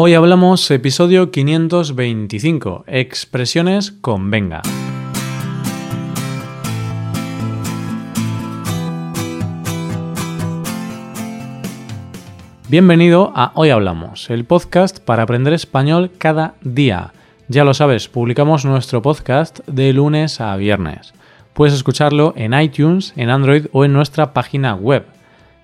Hoy hablamos episodio 525, expresiones con venga. Bienvenido a Hoy Hablamos, el podcast para aprender español cada día. Ya lo sabes, publicamos nuestro podcast de lunes a viernes. Puedes escucharlo en iTunes, en Android o en nuestra página web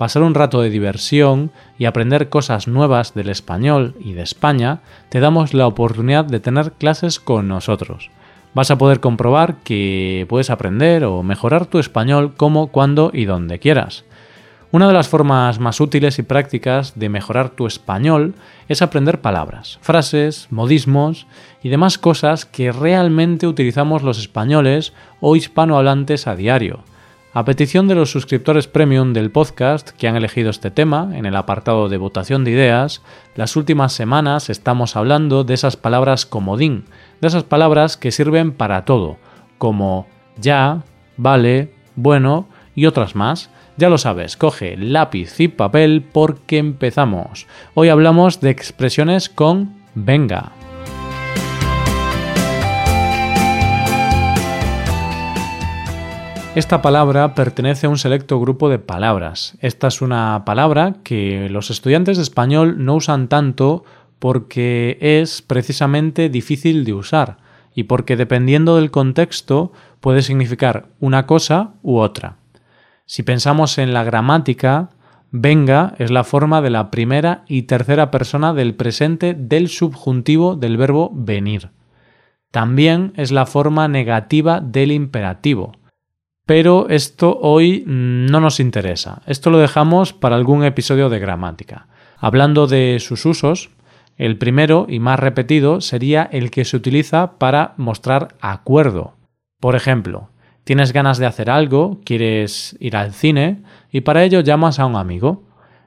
pasar un rato de diversión y aprender cosas nuevas del español y de España, te damos la oportunidad de tener clases con nosotros. Vas a poder comprobar que puedes aprender o mejorar tu español como, cuando y donde quieras. Una de las formas más útiles y prácticas de mejorar tu español es aprender palabras, frases, modismos y demás cosas que realmente utilizamos los españoles o hispanohablantes a diario a petición de los suscriptores premium del podcast que han elegido este tema en el apartado de votación de ideas, las últimas semanas estamos hablando de esas palabras comodín, de esas palabras que sirven para todo, como ya, vale, bueno y otras más. Ya lo sabes, coge lápiz y papel porque empezamos. Hoy hablamos de expresiones con venga. Esta palabra pertenece a un selecto grupo de palabras. Esta es una palabra que los estudiantes de español no usan tanto porque es precisamente difícil de usar y porque dependiendo del contexto puede significar una cosa u otra. Si pensamos en la gramática, venga es la forma de la primera y tercera persona del presente del subjuntivo del verbo venir. También es la forma negativa del imperativo pero esto hoy no nos interesa. Esto lo dejamos para algún episodio de gramática. Hablando de sus usos, el primero y más repetido sería el que se utiliza para mostrar acuerdo. Por ejemplo, tienes ganas de hacer algo, quieres ir al cine y para ello llamas a un amigo.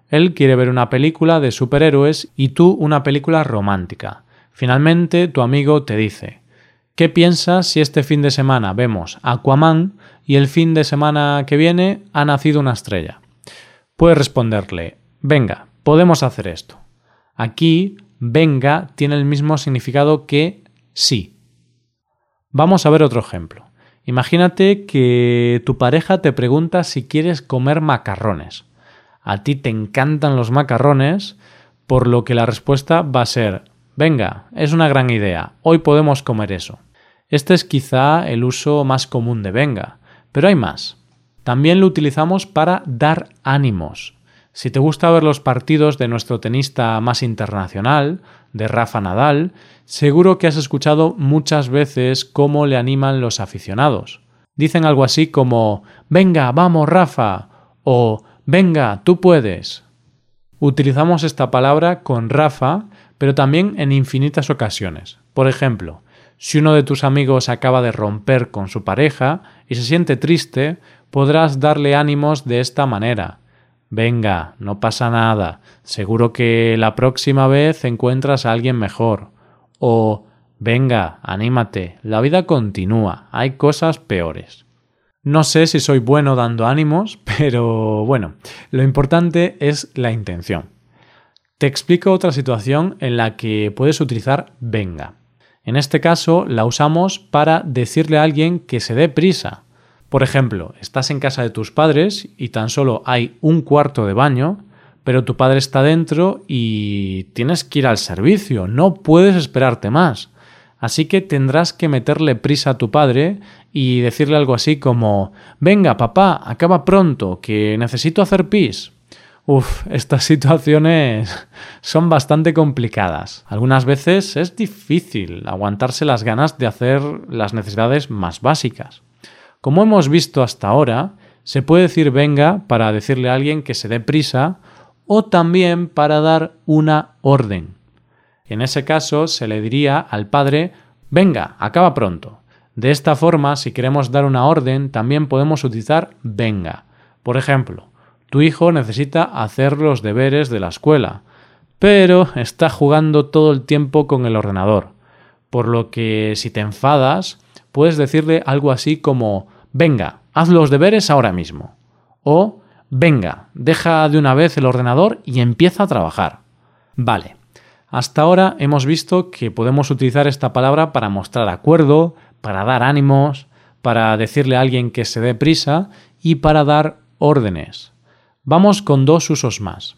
Él quiere ver una película de superhéroes y tú una película romántica. Finalmente tu amigo te dice ¿Qué piensas si este fin de semana vemos Aquaman y el fin de semana que viene ha nacido una estrella? Puedes responderle, venga, podemos hacer esto. Aquí, venga tiene el mismo significado que sí. Vamos a ver otro ejemplo. Imagínate que tu pareja te pregunta si quieres comer macarrones. A ti te encantan los macarrones, por lo que la respuesta va a ser Venga, es una gran idea, hoy podemos comer eso. Este es quizá el uso más común de venga, pero hay más. También lo utilizamos para dar ánimos. Si te gusta ver los partidos de nuestro tenista más internacional, de Rafa Nadal, seguro que has escuchado muchas veces cómo le animan los aficionados. Dicen algo así como Venga, vamos, Rafa o Venga, tú puedes. Utilizamos esta palabra con Rafa pero también en infinitas ocasiones. Por ejemplo, si uno de tus amigos acaba de romper con su pareja y se siente triste, podrás darle ánimos de esta manera. Venga, no pasa nada, seguro que la próxima vez encuentras a alguien mejor. O venga, anímate, la vida continúa, hay cosas peores. No sé si soy bueno dando ánimos, pero bueno, lo importante es la intención. Te explico otra situación en la que puedes utilizar venga. En este caso la usamos para decirle a alguien que se dé prisa. Por ejemplo, estás en casa de tus padres y tan solo hay un cuarto de baño, pero tu padre está dentro y tienes que ir al servicio, no puedes esperarte más. Así que tendrás que meterle prisa a tu padre y decirle algo así como Venga, papá, acaba pronto, que necesito hacer pis. Uf, estas situaciones son bastante complicadas. Algunas veces es difícil aguantarse las ganas de hacer las necesidades más básicas. Como hemos visto hasta ahora, se puede decir venga para decirle a alguien que se dé prisa o también para dar una orden. En ese caso se le diría al padre venga, acaba pronto. De esta forma, si queremos dar una orden, también podemos utilizar venga. Por ejemplo, tu hijo necesita hacer los deberes de la escuela, pero está jugando todo el tiempo con el ordenador. Por lo que si te enfadas, puedes decirle algo así como venga, haz los deberes ahora mismo. O venga, deja de una vez el ordenador y empieza a trabajar. Vale, hasta ahora hemos visto que podemos utilizar esta palabra para mostrar acuerdo, para dar ánimos, para decirle a alguien que se dé prisa y para dar órdenes. Vamos con dos usos más.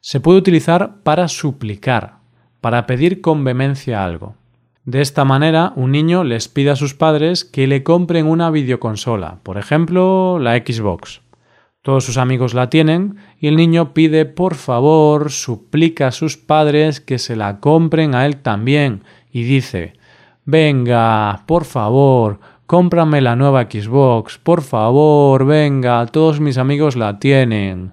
Se puede utilizar para suplicar, para pedir con vehemencia algo. De esta manera, un niño les pide a sus padres que le compren una videoconsola, por ejemplo, la Xbox. Todos sus amigos la tienen y el niño pide por favor, suplica a sus padres que se la compren a él también y dice Venga, por favor, cómprame la nueva Xbox, por favor, venga, todos mis amigos la tienen.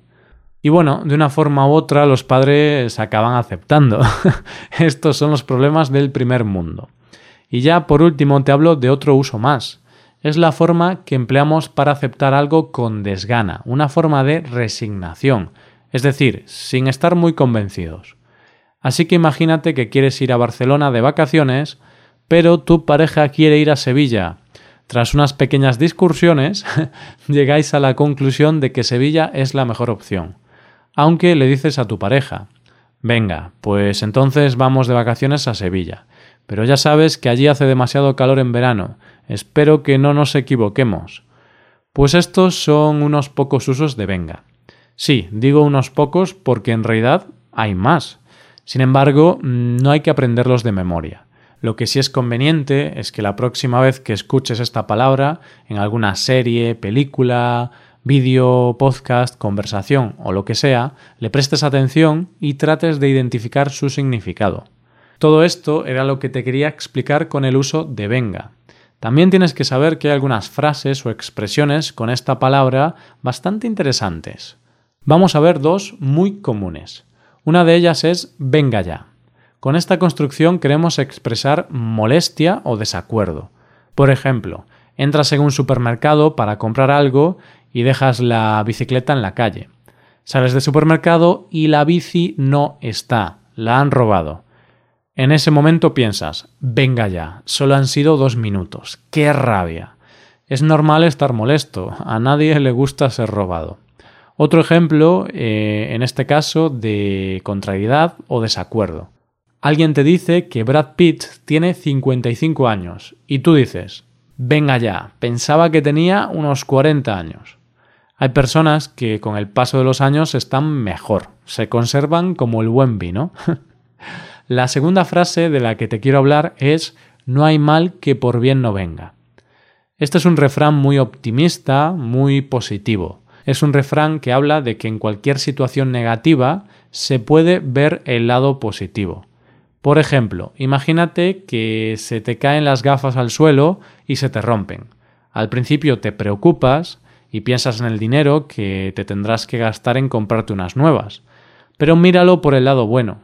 Y bueno, de una forma u otra los padres acaban aceptando. Estos son los problemas del primer mundo. Y ya por último te hablo de otro uso más. Es la forma que empleamos para aceptar algo con desgana, una forma de resignación, es decir, sin estar muy convencidos. Así que imagínate que quieres ir a Barcelona de vacaciones, pero tu pareja quiere ir a Sevilla. Tras unas pequeñas discusiones, llegáis a la conclusión de que Sevilla es la mejor opción. Aunque le dices a tu pareja, venga, pues entonces vamos de vacaciones a Sevilla. Pero ya sabes que allí hace demasiado calor en verano. Espero que no nos equivoquemos. Pues estos son unos pocos usos de venga. Sí, digo unos pocos porque en realidad hay más. Sin embargo, no hay que aprenderlos de memoria. Lo que sí es conveniente es que la próxima vez que escuches esta palabra en alguna serie, película, vídeo, podcast, conversación o lo que sea, le prestes atención y trates de identificar su significado. Todo esto era lo que te quería explicar con el uso de venga. También tienes que saber que hay algunas frases o expresiones con esta palabra bastante interesantes. Vamos a ver dos muy comunes. Una de ellas es venga ya. Con esta construcción queremos expresar molestia o desacuerdo. Por ejemplo, entras en un supermercado para comprar algo y dejas la bicicleta en la calle. Sales del supermercado y la bici no está, la han robado. En ese momento piensas, venga ya, solo han sido dos minutos, qué rabia. Es normal estar molesto, a nadie le gusta ser robado. Otro ejemplo, eh, en este caso, de contrariedad o desacuerdo. Alguien te dice que Brad Pitt tiene 55 años y tú dices, venga ya, pensaba que tenía unos 40 años. Hay personas que con el paso de los años están mejor, se conservan como el buen vino. la segunda frase de la que te quiero hablar es no hay mal que por bien no venga. Este es un refrán muy optimista, muy positivo. Es un refrán que habla de que en cualquier situación negativa se puede ver el lado positivo. Por ejemplo, imagínate que se te caen las gafas al suelo y se te rompen. Al principio te preocupas y piensas en el dinero que te tendrás que gastar en comprarte unas nuevas. Pero míralo por el lado bueno.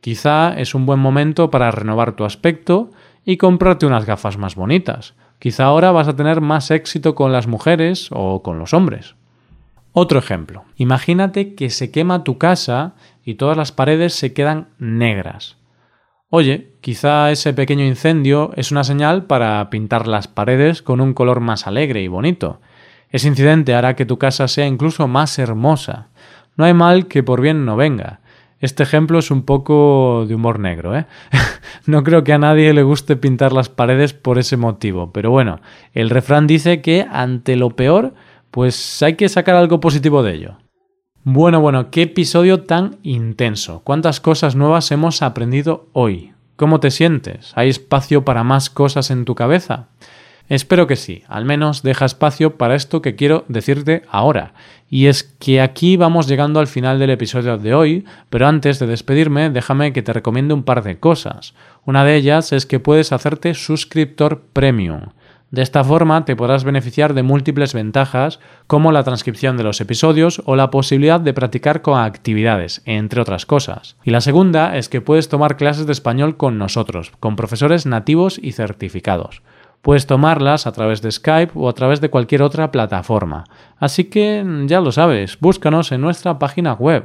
Quizá es un buen momento para renovar tu aspecto y comprarte unas gafas más bonitas. Quizá ahora vas a tener más éxito con las mujeres o con los hombres. Otro ejemplo. Imagínate que se quema tu casa y todas las paredes se quedan negras. Oye, quizá ese pequeño incendio es una señal para pintar las paredes con un color más alegre y bonito. Ese incidente hará que tu casa sea incluso más hermosa. No hay mal que por bien no venga. Este ejemplo es un poco de humor negro, ¿eh? no creo que a nadie le guste pintar las paredes por ese motivo, pero bueno, el refrán dice que ante lo peor, pues hay que sacar algo positivo de ello. Bueno, bueno, qué episodio tan intenso. ¿Cuántas cosas nuevas hemos aprendido hoy? ¿Cómo te sientes? ¿Hay espacio para más cosas en tu cabeza? Espero que sí, al menos deja espacio para esto que quiero decirte ahora. Y es que aquí vamos llegando al final del episodio de hoy, pero antes de despedirme déjame que te recomiende un par de cosas. Una de ellas es que puedes hacerte suscriptor premium. De esta forma te podrás beneficiar de múltiples ventajas como la transcripción de los episodios o la posibilidad de practicar con actividades, entre otras cosas. Y la segunda es que puedes tomar clases de español con nosotros, con profesores nativos y certificados. puedes tomarlas a través de Skype o a través de cualquier otra plataforma. Así que ya lo sabes, búscanos en nuestra página web